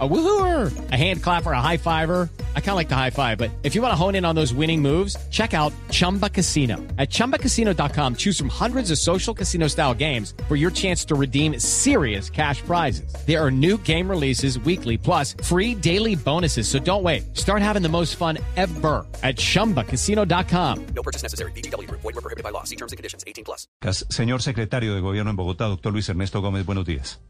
A woohooer, a hand clapper, a high fiver. I kind of like the high five, but if you want to hone in on those winning moves, check out Chumba Casino. At ChumbaCasino.com, choose from hundreds of social casino style games for your chance to redeem serious cash prizes. There are new game releases weekly, plus free daily bonuses. So don't wait. Start having the most fun ever at ChumbaCasino.com. No purchase necessary. BGW. Void were prohibited by law. See terms and conditions. 18 plus. Señor secretario de Gobierno en Bogotá, doctor Luis Ernesto Gómez, buenos días.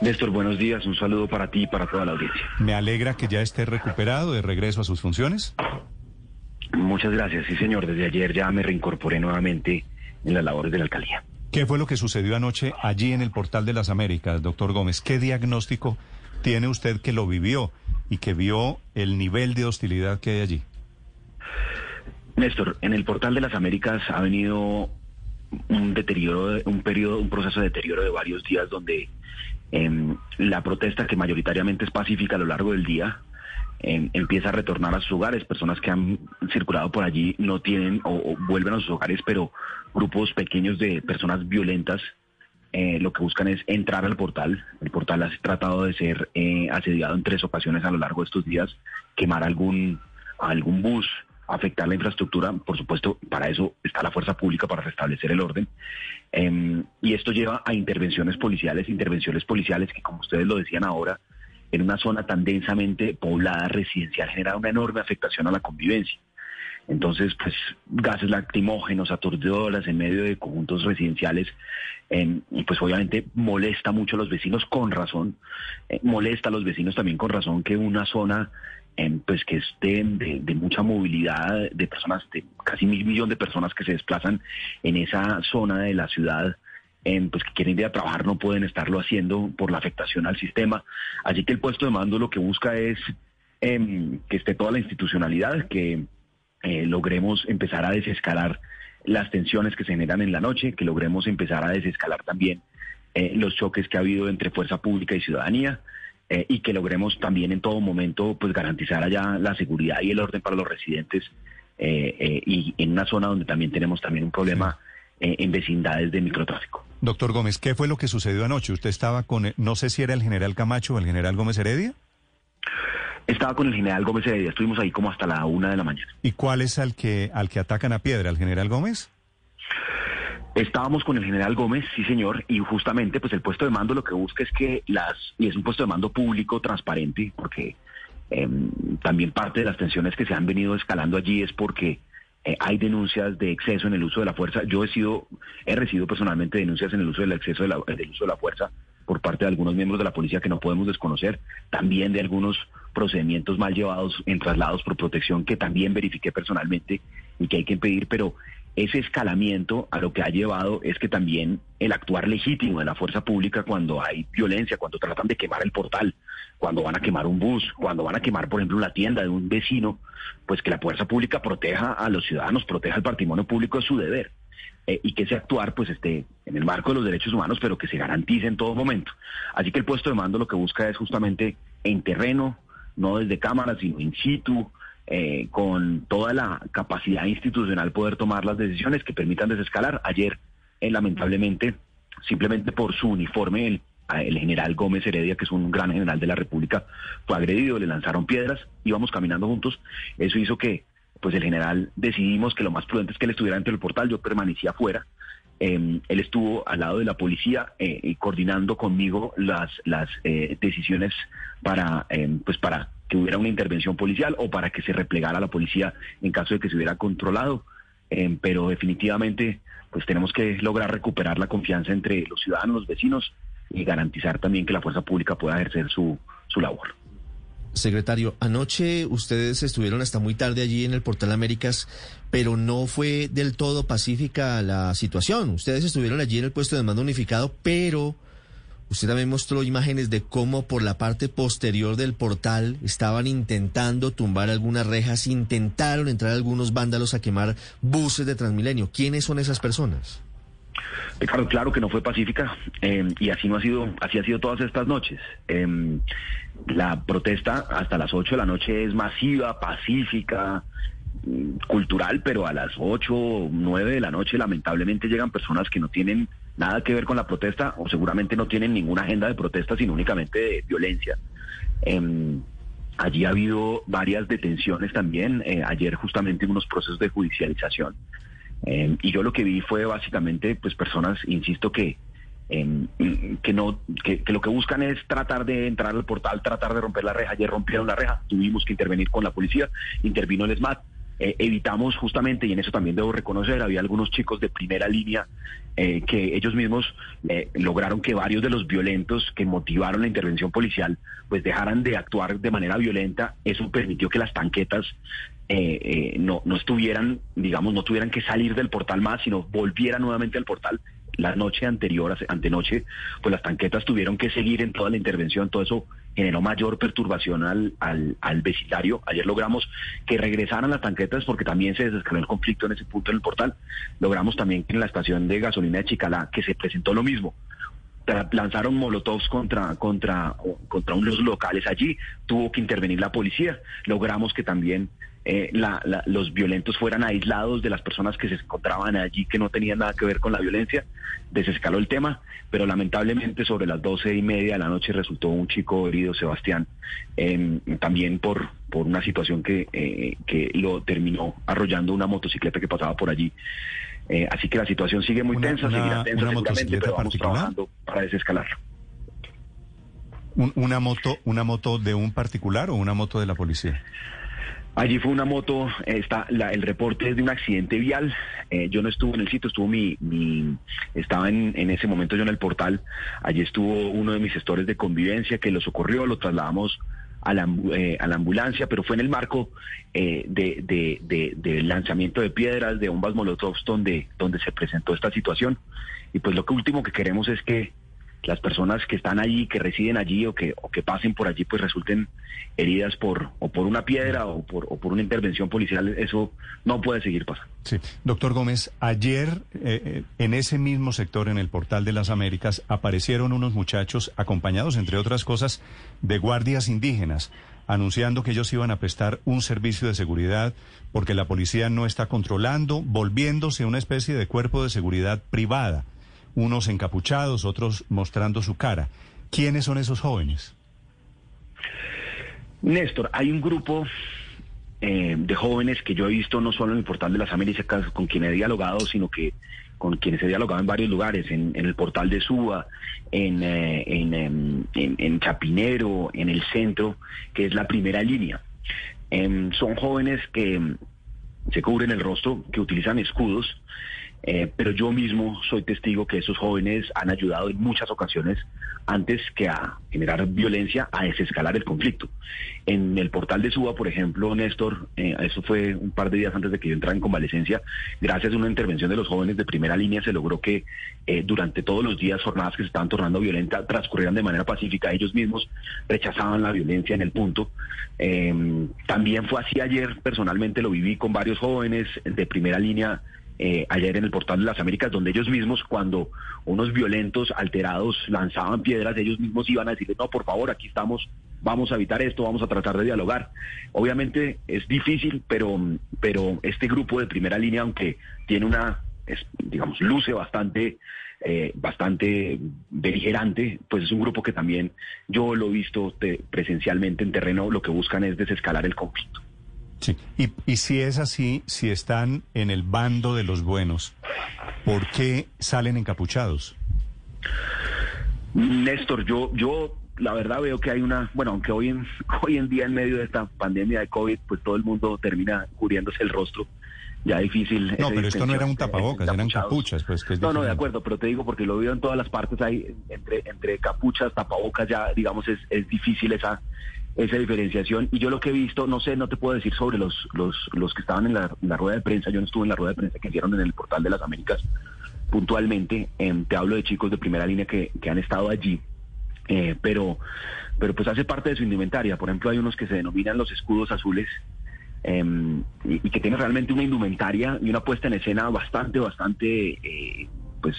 Néstor, buenos días. Un saludo para ti y para toda la audiencia. Me alegra que ya esté recuperado de regreso a sus funciones. Muchas gracias. Sí, señor. Desde ayer ya me reincorporé nuevamente en las labores de la alcaldía. ¿Qué fue lo que sucedió anoche allí en el Portal de las Américas, doctor Gómez? ¿Qué diagnóstico tiene usted que lo vivió y que vio el nivel de hostilidad que hay allí? Néstor, en el Portal de las Américas ha venido un deterioro, un periodo, un proceso de deterioro de varios días donde eh, la protesta que mayoritariamente es pacífica a lo largo del día em, empieza a retornar a sus hogares. Personas que han circulado por allí no tienen o, vuelven a sus hogares, pero grupos pequeños de personas violentas eh, lo que buscan es entrar al portal. El portal ha tratado de ser eh, asediado en tres ocasiones a lo largo de estos días, quemar algún, algún bus, afectar la infraestructura. Por supuesto, para eso está la fuerza pública para restablecer el orden. Em, y esto lleva a intervenciones policiales, intervenciones policiales que, como ustedes lo decían ahora, en una zona tan densamente poblada residencial genera una enorme afectación a la convivencia. Entonces, pues gases lacrimógenos, aturdidoras en medio de conjuntos residenciales, em, pues obviamente molesta mucho a los vecinos con razón, eh, molesta a los vecinos también con razón que una zona pues que estén de, mucha movilidad de personas, de casi mil millón de personas que se desplazan en esa zona de la ciudad, pues que quieren ir a trabajar no pueden estarlo haciendo por la afectación al sistema. Así que el puesto de mando lo que busca es em, que esté toda la institucionalidad, que eh, logremos empezar a desescalar las tensiones que se generan en la noche, que logremos empezar a desescalar también eh, los choques que ha habido entre fuerza pública y ciudadanía. Eh, y que logremos también en todo momento pues garantizar allá la seguridad y el orden para los residentes eh, eh, y en una zona donde también tenemos también un problema en vecindades de microtráfico. Doctor Gómez, ¿qué fue lo que sucedió anoche? ¿Usted estaba con, no sé si era el general Camacho o el general Gómez Heredia? Estaba con el general Gómez Heredia, estuvimos ahí como hasta la una de la mañana. ¿Y cuál es al que, al que atacan a piedra, al general Gómez? Estábamos con el general Gómez, sí señor, y justamente pues el puesto de mando lo que busca es que las, y es un puesto de mando público, transparente, porque em, también parte de las tensiones que se han venido escalando allí es porque eh, hay denuncias de exceso en el uso de la fuerza. Yo he sido, he recibido personalmente denuncias en el uso del exceso de la, del uso de la fuerza por parte de algunos miembros de la policía que no podemos desconocer, también de algunos procedimientos mal llevados en traslados por protección que también verifiqué personalmente y que hay que impedir, pero ese escalamiento a lo que ha llevado es que también el actuar legítimo de la fuerza pública cuando hay violencia, cuando tratan de quemar el portal, cuando van a quemar un bus, cuando van a quemar, por ejemplo, la tienda de un vecino, pues que la fuerza pública proteja a los ciudadanos, proteja el patrimonio público es su deber. Eh, y que ese actuar pues esté en el marco de los derechos humanos, pero que se garantice en todo momento. Así que el puesto de mando lo que busca es justamente en terreno, no desde cámaras, sino in situ, eh, con toda la capacidad institucional poder tomar las decisiones que permitan desescalar. Ayer, eh, lamentablemente, simplemente por su uniforme, el, el, general Gómez Heredia, que es un gran general de la República, fue agredido, le lanzaron piedras, íbamos caminando juntos. Eso hizo que, pues el general decidimos que lo más prudente es que él estuviera dentro del portal, yo permanecía afuera. Em, él estuvo al lado de la policía eh, coordinando conmigo las las decisiones para em, pues para que hubiera una intervención policial o para que se replegara la policía en caso de que se hubiera controlado. Eh, pero definitivamente pues tenemos que lograr recuperar la confianza entre los ciudadanos, los vecinos y garantizar también que la fuerza pública pueda ejercer su, su labor. Secretario, anoche ustedes estuvieron hasta muy tarde allí en el Portal Américas, pero no fue del todo pacífica la situación. Ustedes estuvieron allí en el puesto de mando unificado, pero Usted también mostró imágenes de cómo por la parte posterior del portal estaban intentando tumbar algunas rejas, intentaron entrar algunos vándalos a quemar buses de Transmilenio. ¿Quiénes son esas personas? Claro, claro que no fue pacífica eh, y así no ha sido, así ha sido todas estas noches. Em, la protesta hasta las 8 de la noche es masiva, pacífica, mm, cultural, pero a las 8 o 9 de la noche lamentablemente llegan personas que no tienen nada que ver con la protesta o seguramente no tienen ninguna agenda de protesta, sino únicamente de violencia. Em, allí ha habido varias detenciones también, eh, ayer justamente unos procesos de judicialización. Em, y yo lo que vi fue básicamente pues personas, insisto, que em, que no que, que lo que buscan es tratar de entrar al portal, tratar de romper la reja. Ayer rompieron la reja, tuvimos que intervenir con la policía, intervino el SMAT. Eh, evitamos justamente, y en eso también debo reconocer, había algunos chicos de primera línea eh, que ellos mismos eh, lograron que varios de los violentos que motivaron la intervención policial pues dejaran de actuar de manera violenta. Eso permitió que las tanquetas eh, no, no estuvieran, digamos, no tuvieran que salir del portal más, sino volvieran nuevamente al portal. La noche anterior, antenoche, pues las tanquetas tuvieron que seguir en toda la intervención, todo eso generó mayor perturbación al, al, al vecindario. Ayer logramos que regresaran las tanquetas porque también se desescaló el conflicto en ese punto en el portal. Logramos también que en la estación de gasolina de Chicalá, que se presentó lo mismo, lanzaron molotovs contra contra contra unos locales allí tuvo que intervenir la policía logramos que también eh, la- la- los violentos fueran aislados de las personas que se encontraban allí que no tenían nada que ver con la violencia desescaló el tema pero lamentablemente sobre las doce y media de la noche resultó un chico herido Sebastián em, también por por una situación que eh, que lo terminó arrollando una motocicleta que pasaba por allí eh, así que la situación sigue muy Una- tensa, una- seguirá tensa una seguramente, pero vamos particular. trabajando para desescalarlo. Un- una moto, una moto de un particular o una moto de la policía. Allí fue una moto, está, la- el reporte es de un accidente vial. Eh, yo no estuve en el sitio, estuvo mi, mi estaba en, en ese momento yo en el portal. Allí estuvo uno de mis gestores de convivencia que lo socorrió, lo trasladamos a la, eh, a la ambulancia, pero fue en el marco eh, de, de, de- del lanzamiento de piedras, de bombas molotovs, donde, donde se presentó esta situación. Y pues lo que último que queremos es que las personas que están allí, que residen allí o que, o que pasen por allí, pues resulten heridas por, o por una piedra o por, o por una intervención policial. Eso no puede seguir pasando. Sí. Doctor Gómez, ayer eh, eh, en ese mismo sector, en el Portal de las Américas, aparecieron unos muchachos acompañados, entre otras cosas, de guardias indígenas, anunciando que ellos iban a prestar un servicio de seguridad porque la policía no está controlando, volviéndose una especie de cuerpo de seguridad privada, unos encapuchados, otros mostrando su cara. ¿Quiénes son esos jóvenes? Néstor, hay un grupo eh, de jóvenes que yo he visto no solo en el portal de las Américas con quien he dialogado, sino que con quienes he dialogado en varios lugares, en, el portal de Suba, en, eh, em, en- en Chapinero, en el centro, que es la primera línea. Em, son jóvenes que em, se cubren el rostro, que utilizan escudos, eh, pero yo mismo soy testigo que esos jóvenes han ayudado en muchas ocasiones, antes que a generar violencia, a desescalar el conflicto. En el portal de Suba, por ejemplo, Néstor, eh, eso fue un par de días antes de que yo entrara en convalecencia, gracias a una intervención de los jóvenes de primera línea se logró que eh, durante todos los días jornadas que se estaban tornando violentas transcurrieran de manera pacífica. Ellos mismos rechazaban la violencia en el punto. También fue así ayer, personalmente lo viví con varios jóvenes de primera línea eh, ayer en el portal de las Américas, donde ellos mismos, cuando unos violentos alterados lanzaban piedras, ellos mismos iban a decirle, no, por favor, aquí estamos, vamos a evitar esto, vamos a tratar de dialogar. Obviamente es difícil, pero, pero este grupo de primera línea, aunque tiene una, es, digamos, luce bastante, eh, bastante beligerante, pues es un grupo que también yo lo he visto te- presencialmente en terreno, lo que buscan es desescalar el conflicto. Sí. Y, y si es así, si están en el bando de los buenos, ¿por qué salen encapuchados? Néstor, yo, yo la verdad veo que hay una, bueno, aunque hoy en, hoy en día en medio de esta pandemia de COVID, pues todo el mundo termina cubriéndose el rostro. Ya difícil. No, pero esto no era un tapabocas, eran capuchas, pues que es No, no, de acuerdo, pero te digo porque lo veo en todas las partes, hay entre, entre capuchas, tapabocas, ya digamos es, es difícil esa esa diferenciación. Y yo lo que he visto, no sé, no te puedo decir sobre los, los, los que estaban en la, rueda de prensa, yo no estuve en la rueda de prensa que hicieron en el portal de las Américas puntualmente, em, te hablo de chicos de primera línea que, que han estado allí, eh, pero, pero pues hace parte de su indumentaria. Por ejemplo, hay unos que se denominan los escudos azules, em, y, que tienen realmente una indumentaria y una puesta en escena bastante, bastante, eh, pues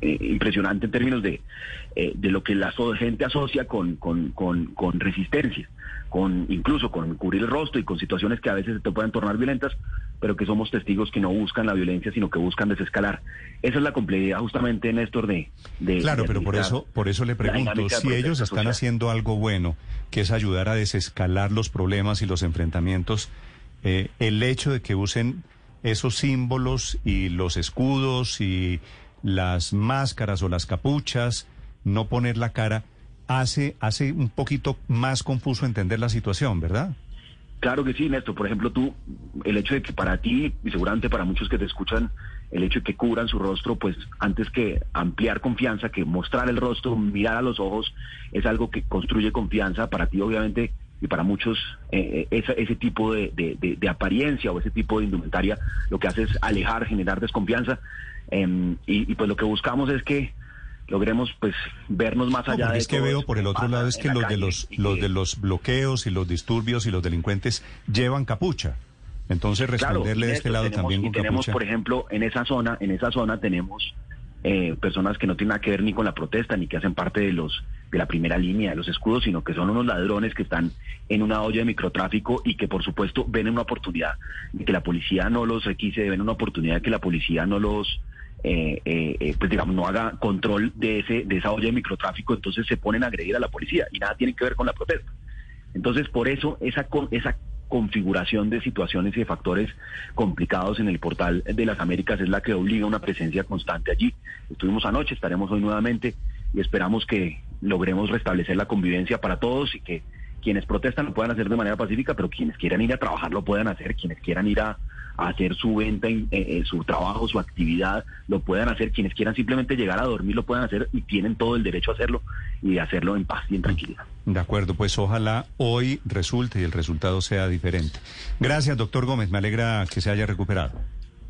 eh, impresionante en términos de, eh, de lo que la gente asocia con, con, con, con resistencia, con incluso con cubrir el rostro y con situaciones que a veces se te pueden tornar violentas, pero que somos testigos que no buscan la violencia, sino que buscan desescalar. Esa es la complejidad justamente, Néstor, de... de Claro, de pero por eso, por eso le pregunto, si ellos están social. haciendo algo bueno, que es ayudar a desescalar los problemas y los enfrentamientos, eh, el hecho de que usen esos símbolos y los escudos y las máscaras o las capuchas, no poner la cara, hace, hace un poquito más confuso entender la situación, ¿verdad? Claro que sí, Néstor. Por ejemplo, tú, el hecho de que para ti, y seguramente para muchos que te escuchan, el hecho de que cubran su rostro, pues antes que ampliar confianza, que mostrar el rostro, mirar a los ojos, es algo que construye confianza para ti, obviamente, y para muchos, eh, esa- ese tipo de, de- de- de apariencia o ese tipo de indumentaria lo que hace es alejar, generar desconfianza. em, y, y pues lo que buscamos es que logremos pues vernos más No, allá porque de es que veo por el otro lado es que los de los, y los que- de los bloqueos y los disturbios y los delincuentes llevan capucha. Entonces responderle de este lado tenemos- también y con tenemos, capucha. por ejemplo, en esa zona, en esa zona tenemos eh, personas que no tienen nada que ver ni con la protesta ni que hacen parte de los de la primera línea de los escudos, sino que son unos ladrones que están en una olla de microtráfico y que por supuesto ven una oportunidad de que la policía no los requise, ven una oportunidad de que la policía no los eh, eh, eh, pues digamos no haga control de ese de esa olla de microtráfico, entonces se ponen a agredir a la policía y nada tiene que ver con la protesta. Entonces, por eso esa, con- esa configuración de situaciones y de factores complicados en el portal de las Américas es la que obliga una presencia constante allí. Estuvimos anoche, estaremos hoy nuevamente y esperamos que logremos restablecer la convivencia para todos y que quienes protestan lo puedan hacer de manera pacífica, pero quienes quieran ir a trabajar lo puedan hacer, quienes quieran ir a, hacer su venta, eh, eh, su trabajo, su actividad, lo puedan hacer, quienes quieran simplemente llegar a dormir lo puedan hacer y tienen todo el derecho a hacerlo y hacerlo en paz y en tranquilidad. De acuerdo, pues ojalá hoy resulte y el resultado sea diferente. Gracias, doctor Gómez. Me alegra que se haya recuperado.